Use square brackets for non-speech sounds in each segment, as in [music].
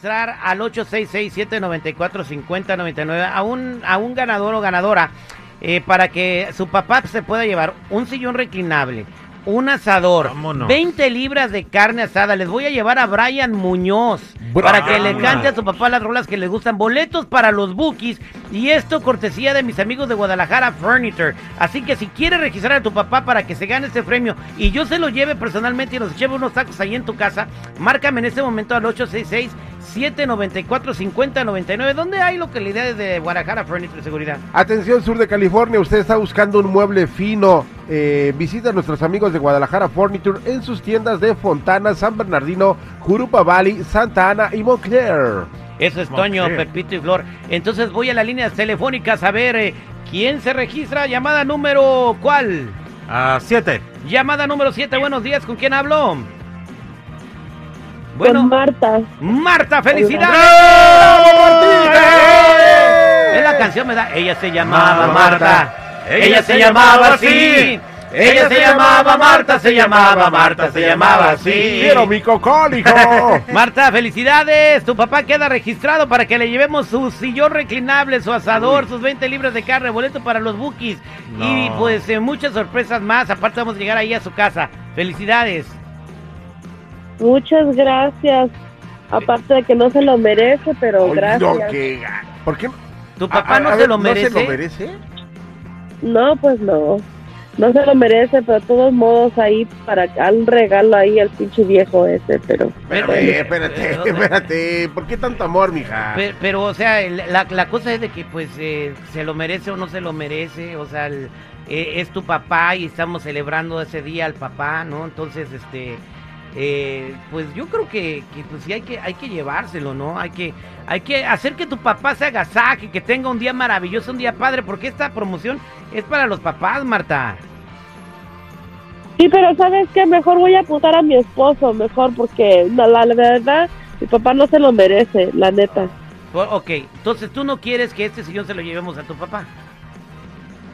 registrar al 866-794-5099 a un, a un ganador o ganadora eh, para que su papá se pueda llevar un sillón reclinable, un asador, Vámonos. 20 libras de carne asada. Les voy a llevar a Brian Muñoz para que le cante a su papá las rolas que le gustan. Boletos para los bookies. Y esto cortesía de mis amigos de Guadalajara Furniture. Así que si quieres registrar a tu papá para que se gane este premio y yo se lo lleve personalmente y nos lleve unos tacos ahí en tu casa, márcame en este momento al 866 794 5099 ¿Dónde hay localidades de Guadalajara Furniture Seguridad? Atención sur de California, usted está buscando un mueble fino. Eh, visita a nuestros amigos de Guadalajara Furniture en sus tiendas de Fontana, San Bernardino, Jurupa Valley, Santa Ana y Montclair. Eso es. Toño, Pepito y Flor. Entonces voy a las líneas telefónicas a ver eh, quién se registra. Llamada número ¿cuál? A siete. Llamada número 7. Buenos días, ¿con quién hablo? Con Bueno, Marta. Marta, felicidades. Es la canción, me da. Ella se llamaba Marta. Ella se llamaba así. Ella se llamaba Marta, se llamaba Marta, se llamaba así. Quiero mi cocólico. [laughs] Marta, felicidades. Tu papá queda registrado para que le llevemos su sillón reclinable, su asador, sus 20 libras de carne, boleto para los bookies. Y No. pues eh, muchas sorpresas más. Aparte vamos a llegar ahí a su casa. Felicidades. Muchas gracias. Aparte de que no se lo merece, pero Oye, gracias. no, que- ¿Por qué? ¿Tu papá A- no a se ver, lo merece? ¿No se lo merece? No, pues no. No se lo merece, pero de todos modos ahí para un regalo ahí al pinche viejo ese, pero Pero- Espérate, eh, espérate, espérate. ¿Por qué tanto amor, mija? Pe- Pero, o sea, el- la, la cosa es de que, pues, eh, se lo merece o no se lo merece. O sea, el- eh, es tu papá y estamos celebrando ese día al papá, ¿no? Entonces, este, eh, pues yo creo que, que, pues sí hay que, hay que llevárselo, ¿no? Hay que, hay que hacer que tu papá se agasaje, que tenga un día maravilloso, un día padre, porque esta promoción es para los papás, Marta. Sí, pero ¿sabes qué? Mejor voy a apuntar a mi esposo, mejor, porque la, la- la verdad, mi papá no se lo merece, la neta. O- ok, entonces tú no quieres que este sillón se lo llevemos a tu papá.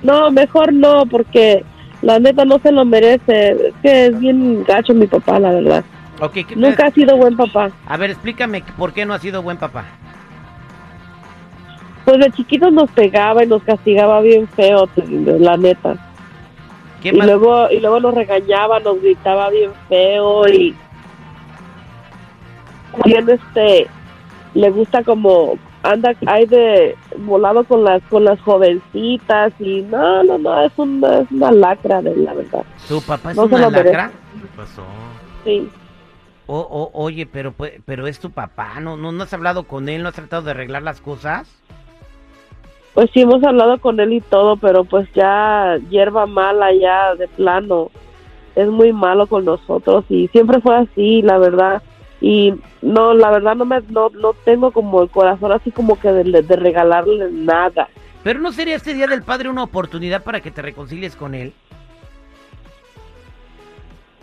No, mejor no, porque la neta no se lo merece. Es que es bien gacho mi papá, la verdad. Ok, ¿qué- Nunca ha sido buen papá. A ver, explícame por qué no ha sido buen papá. Pues de chiquitos nos pegaba y nos castigaba bien feo, la neta. ¿Qué Y más? luego, y luego nos regañaba, nos gritaba bien feo y también este le gusta como anda ahí de volado con las con las jovencitas y no no no es una es una lacra de la verdad ¿Tu papá es no una lacra? ¿Qué pasó? sí O, o- oye, pero pues- pero es tu papá, ¿no, ¿no? ¿No has hablado con él? ¿No has tratado de arreglar las cosas? pues sí hemos hablado con él y todo pero pues ya hierba mala ya de plano es muy malo con nosotros y siempre fue así la verdad y no la verdad no me no, no tengo como el corazón así como que de, de regalarle nada ¿Pero no sería este Día del Padre una oportunidad para que te reconcilies con él?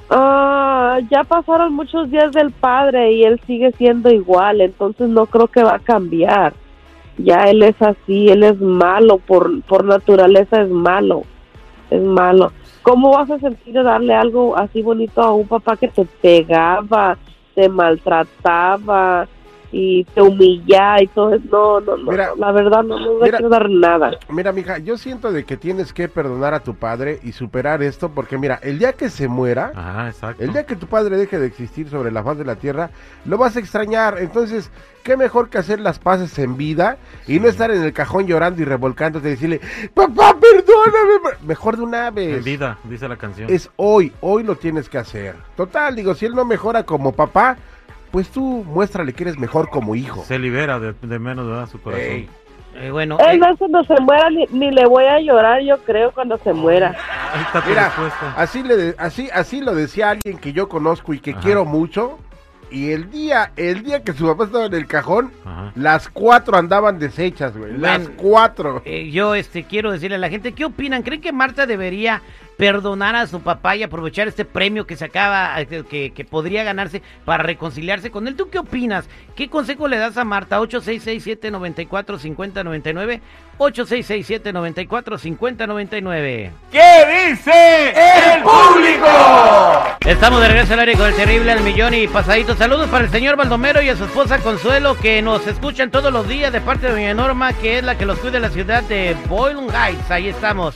Ah, ya pasaron muchos días del padre y él sigue siendo igual, entonces no creo que va a cambiar. Ya él es así, él es malo, por, por naturaleza es malo, es malo. ¿Cómo vas a sentir darle algo así bonito a un papá que te pegaba, te maltrataba y te humillaba y todo eso? No, no, no, Mira, la verdad no, no mira. quiero dar nada. Mira, mija, yo siento de que tienes que perdonar a tu padre y superar esto, porque mira, el día que se muera, Ajá, exacto. el día que tu padre deje de existir sobre la faz de la tierra, lo vas a extrañar. Entonces, qué mejor que hacer las paces en vida y no estar en el cajón llorando y revolcándote y decirle, papá, perdóname. Mejor de una En vez. vida, dice la canción. Es hoy, hoy lo tienes que hacer. Total, digo, si él no mejora como papá, pues tú muéstrale que eres mejor como hijo. Se libera de, de menos, ¿verdad? Su corazón. Ey. Eh, bueno, Él eh, no cuando se muera ni, ni le voy a llorar, yo creo, cuando se muera. Ahí está tu Mira, respuesta. así, le de- así, así lo decía alguien que yo conozco y que Ajá. quiero mucho. Y el día, el día que su papá estaba en el cajón, Ajá. las cuatro andaban deshechas, güey. Las cuatro. eh, yo este quiero decirle a la gente, ¿qué opinan? ¿Creen que Marta debería perdonar a su papá y aprovechar este premio que se acaba, que, que podría ganarse para reconciliarse con él. ¿Tú qué opinas? ¿Qué consejo le das a Marta? 8667-945099. 8667-945099. ¿Qué dice el público? Estamos de regreso al aire con el terrible al millón y pasadito. Saludos para el señor Baldomero y a su esposa Consuelo que nos escuchan todos los días de parte de doña Norma, que es la que los cuida en la ciudad de Boyle Heights. Ahí estamos.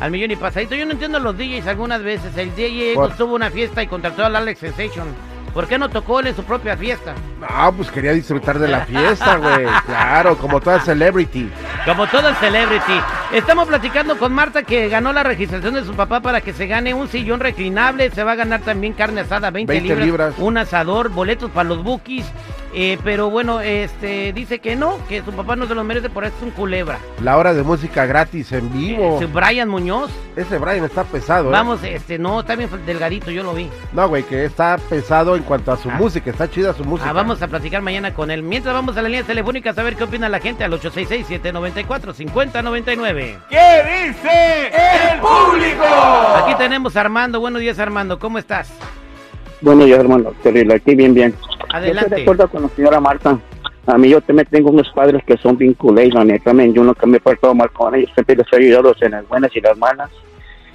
Al millón y pasadito. Yo no entiendo los DJs algunas veces. El DJ tuvo una fiesta y contrató al Alex Sensation. ¿Por qué no tocó él en su propia fiesta? Ah, pues quería disfrutar de la fiesta, güey. Claro, como toda celebrity. Como todo el celebrity. Estamos platicando con Marta que ganó la registración de su papá para que se gane un sillón reclinable. Se va a ganar también carne asada, 20, 20 libras, libras. un asador, boletos para los bookies. Eh, pero bueno, este dice que no, que su papá no se lo merece, por eso es un culebra. La hora de música gratis en vivo. Ese Brian Muñoz. Ese Brian está pesado, ¿eh? Vamos, este, no, está bien delgadito, yo lo vi. No, güey, que está pesado en cuanto a su Ah. música. Está chida su música. Ah, vamos a platicar mañana con él. Mientras vamos a la línea telefónica a saber qué opina la gente al 866-794-5099. ¿Qué dice el público? Aquí tenemos a Armando. Buenos días, Armando. ¿Cómo estás? Bueno, yo hermano, terrible, aquí bien, bien. Yo estoy de Adelante. acuerdo con la señora Marta. A mí yo también tengo unos padres que son bien culés, la neta, men, yo nunca me he portado mal con ellos, siempre les he ayudado en las buenas y las malas.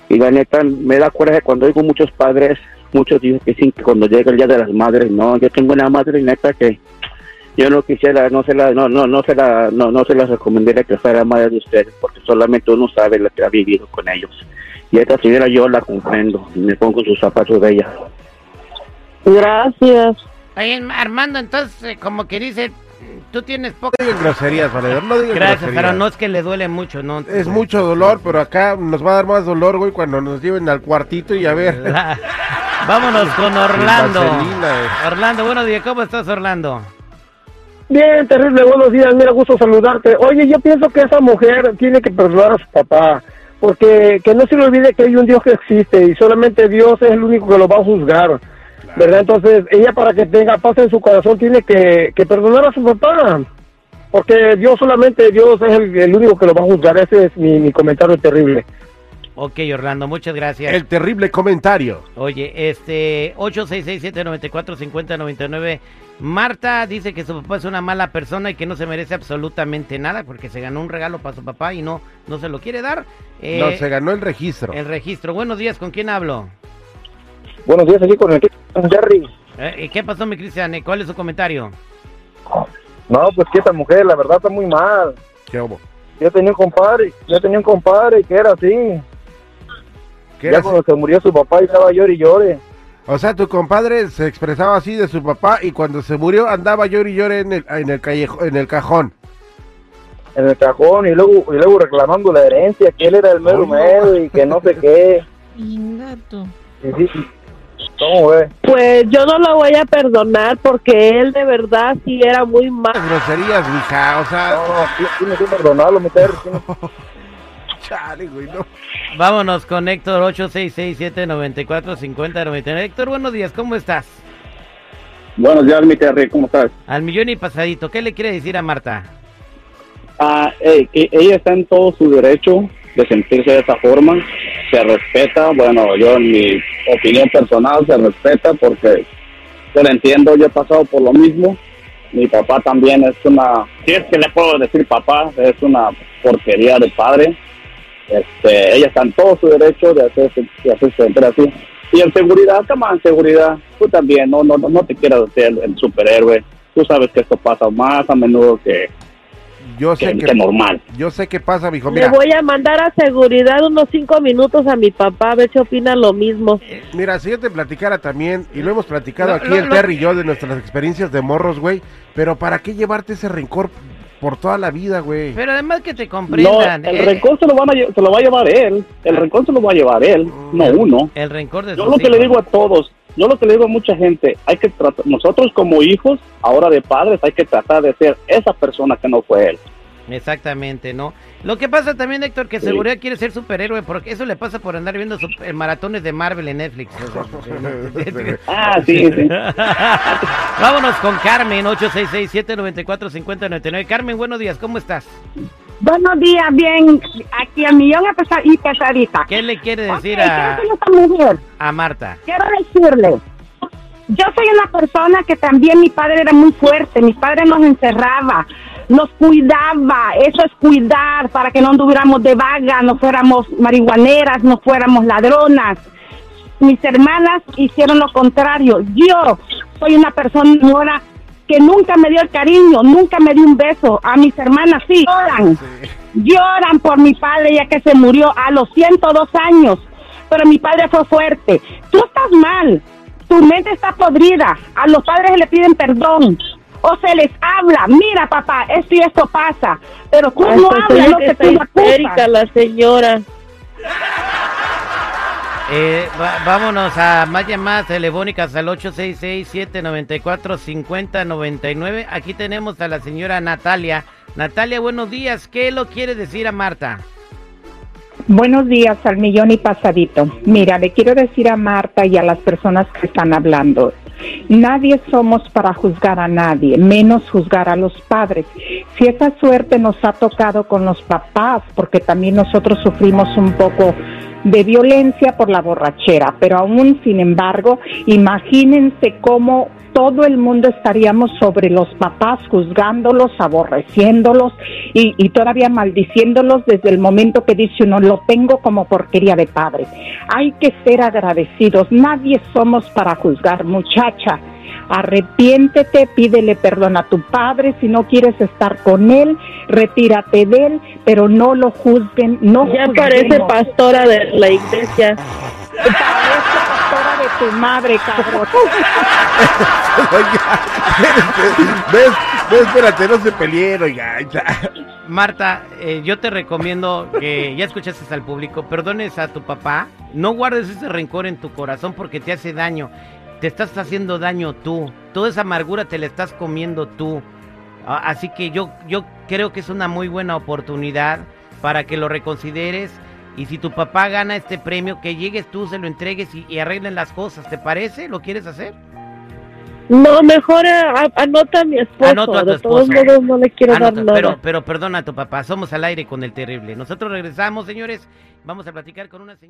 Y la neta, me da coraje cuando oigo muchos padres, muchos dicen que sí, que cuando llega el Día de las Madres, no, yo tengo una madre neta que yo no quisiera, no se la, no, no, no se la, no, no se la recomendaría que fuera madre de ustedes, porque solamente uno sabe lo que ha vivido con ellos. Y esta señora yo la comprendo, y me pongo sus zapatos de ella. Gracias. Oye, Armando, entonces, eh, como que dice, tú tienes poco. No digan groserías, valedor. No digan Gracias, groserías. pero no es que le duele mucho, ¿no? Es mucho dolor, pero acá nos va a dar más dolor, güey, cuando nos lleven al cuartito y a ver. [laughs] La- Vámonos con Orlando. vaselina, eh. Orlando, buenos días. ¿Cómo estás, Orlando? Bien, terrible, buenos días, mira, gusto saludarte. Oye, yo pienso que esa mujer tiene que perdonar a su papá, porque que no se le olvide que hay un Dios que existe y solamente Dios es el único que lo va a juzgar, ¿verdad? Entonces, ella para que tenga paz en su corazón tiene que, que perdonar a su papá, porque Dios solamente, Dios es el, el único que lo va a juzgar, ese es mi, mi comentario terrible. Ok, Orlando, muchas gracias. El terrible comentario. Oye, este 866-794-5099. Marta dice que su papá es una mala persona y que no se merece absolutamente nada porque se ganó un regalo para su papá y no, no se lo quiere dar. Eh, no, se ganó el registro. el registro. Buenos días, ¿con quién hablo? Buenos días, aquí con el Jerry. Eh, ¿Qué pasó, mi Cristian? ¿Cuál es su comentario? No, pues que esta mujer, la verdad, está muy mal. ¿Qué hubo? Yo tenía un compadre, yo tenía un compadre que era así. ¿Qué ya era cuando se murió su papá y estaba llore y llore. O sea, tu compadre se expresaba así de su papá y cuando se murió andaba llore y llore en el, en el, callejo- en el cajón. en el cajón y luego y luego reclamando la herencia, que él era el mero no. mero y que no sé qué. [laughs] Ingato. Y sí, ¿Cómo ve? Pues yo no lo voy a perdonar porque él de verdad sí era muy Las mal. groserías, mija, o No, sea... no, sí- tiene que perdonarlo, tiene- Chale, güey, no. Vámonos con Héctor 866-794-5099. Héctor, buenos días, ¿cómo estás? Buenos días, mi Terry, ¿cómo estás? Al millón y pasadito, ¿qué le quiere decir a Marta? Ah, eh, que ella está en todo su derecho de sentirse de esa forma, se respeta, bueno, yo en mi opinión personal se respeta porque yo lo entiendo, yo he pasado por lo mismo, mi papá también es una, si es que le puedo decir papá, es una porquería de padre, este, ella está en todo su derecho de hacerse, de hacerse sentir así, y en seguridad, come on, seguridad, tú también, no, no, no te quieras hacer el superhéroe, tú sabes que esto pasa más a menudo que, Yo sé que, que, que normal. yo sé qué pasa, mijo. Le Mira, voy a mandar a seguridad unos cinco minutos a mi papá a ver si opina lo mismo. mira, si yo te platicara también, y lo hemos platicado aquí el Terry y yo de nuestras experiencias de morros, güey, pero ¿para qué llevarte ese rencor por toda la vida, güey? Pero además que te No, comprendan. el eh, rencor se lo, van a se lo va a llevar él. El rencor se lo va a llevar él, no uno. El rencor de Yo lo que le digo a todos, yo lo que le digo a mucha gente, hay que tratar, nosotros como hijos, ahora de padres, hay que tratar de ser esa persona que no fue él. Exactamente, ¿no? Lo que pasa también, Héctor, que Sí. seguridad quiere ser superhéroe, porque eso le pasa por andar viendo su- eh, maratones de Marvel en Netflix. [laughs] Ah, sí, sí. [laughs] Vámonos con Carmen, 866-794-5099. Carmen, buenos días, ¿cómo estás? Buenos días, bien. Aquí a millón a pesar y pesadita. ¿Qué le quiere decir a, a Marta? Quiero decirle, yo soy una persona que también mi padre era muy fuerte, mi padre nos encerraba, nos cuidaba, eso es cuidar para que no anduviéramos de vaga, no fuéramos marihuaneras, no fuéramos ladronas. Mis hermanas hicieron lo contrario. Yo soy una persona ahora que nunca me dio el cariño, nunca me dio un beso. A mis hermanas sí lloran, lloran por mi padre ya que se murió a los 102 años pero mi padre fue fuerte. Tú estás mal, tu mente está podrida, a los padres le piden perdón o se les habla, mira papá, esto y esto pasa, pero tú no hablas, no te pidas histérica la señora. Eh, vámonos a más llamadas telefónicas al 866-794-5099. Aquí tenemos a la señora Natalia. Natalia, buenos días. ¿Qué lo quiere decir a Marta? Buenos días al millón y pasadito. Mira, le quiero decir a Marta y a las personas que están hablando, nadie somos para juzgar a nadie, menos juzgar a los padres. Si esa suerte nos ha tocado con los papás, porque también nosotros sufrimos un poco de violencia por la borrachera, pero aún sin embargo, imagínense cómo todo el mundo estaríamos sobre los papás, juzgándolos, aborreciéndolos y, y todavía maldiciéndolos desde el momento que dice uno, lo tengo como porquería de padre. Hay que ser agradecidos, nadie somos para juzgar, muchacha. Arrepiéntete, pídele perdón a tu padre, si no quieres estar con él, retírate de él, pero no lo juzguen, no Ya parece pastora de la iglesia. Tu madre, cabrón. [laughs] Oiga, espérate, ves, ves, espérate, no se peleen, oiga. ya. Marta, eh, yo te recomiendo que ya escuchaste al público, perdones a tu papá, no guardes ese rencor en tu corazón porque te hace daño, te estás haciendo daño tú, toda esa amargura te la estás comiendo tú. Ah, Así que yo, yo creo que es una muy buena oportunidad para que lo reconsideres y si tu papá gana este premio, que llegues tú, se lo entregues y, y arreglen las cosas, ¿te parece? ¿Lo quieres hacer? No, mejor eh, a- anota a mi esposo. Anota a tu de todos esposo. modos no le quiero dar nada. pero, pero perdona a tu papá, somos al aire con el terrible. Nosotros regresamos, señores, vamos a platicar con una señora.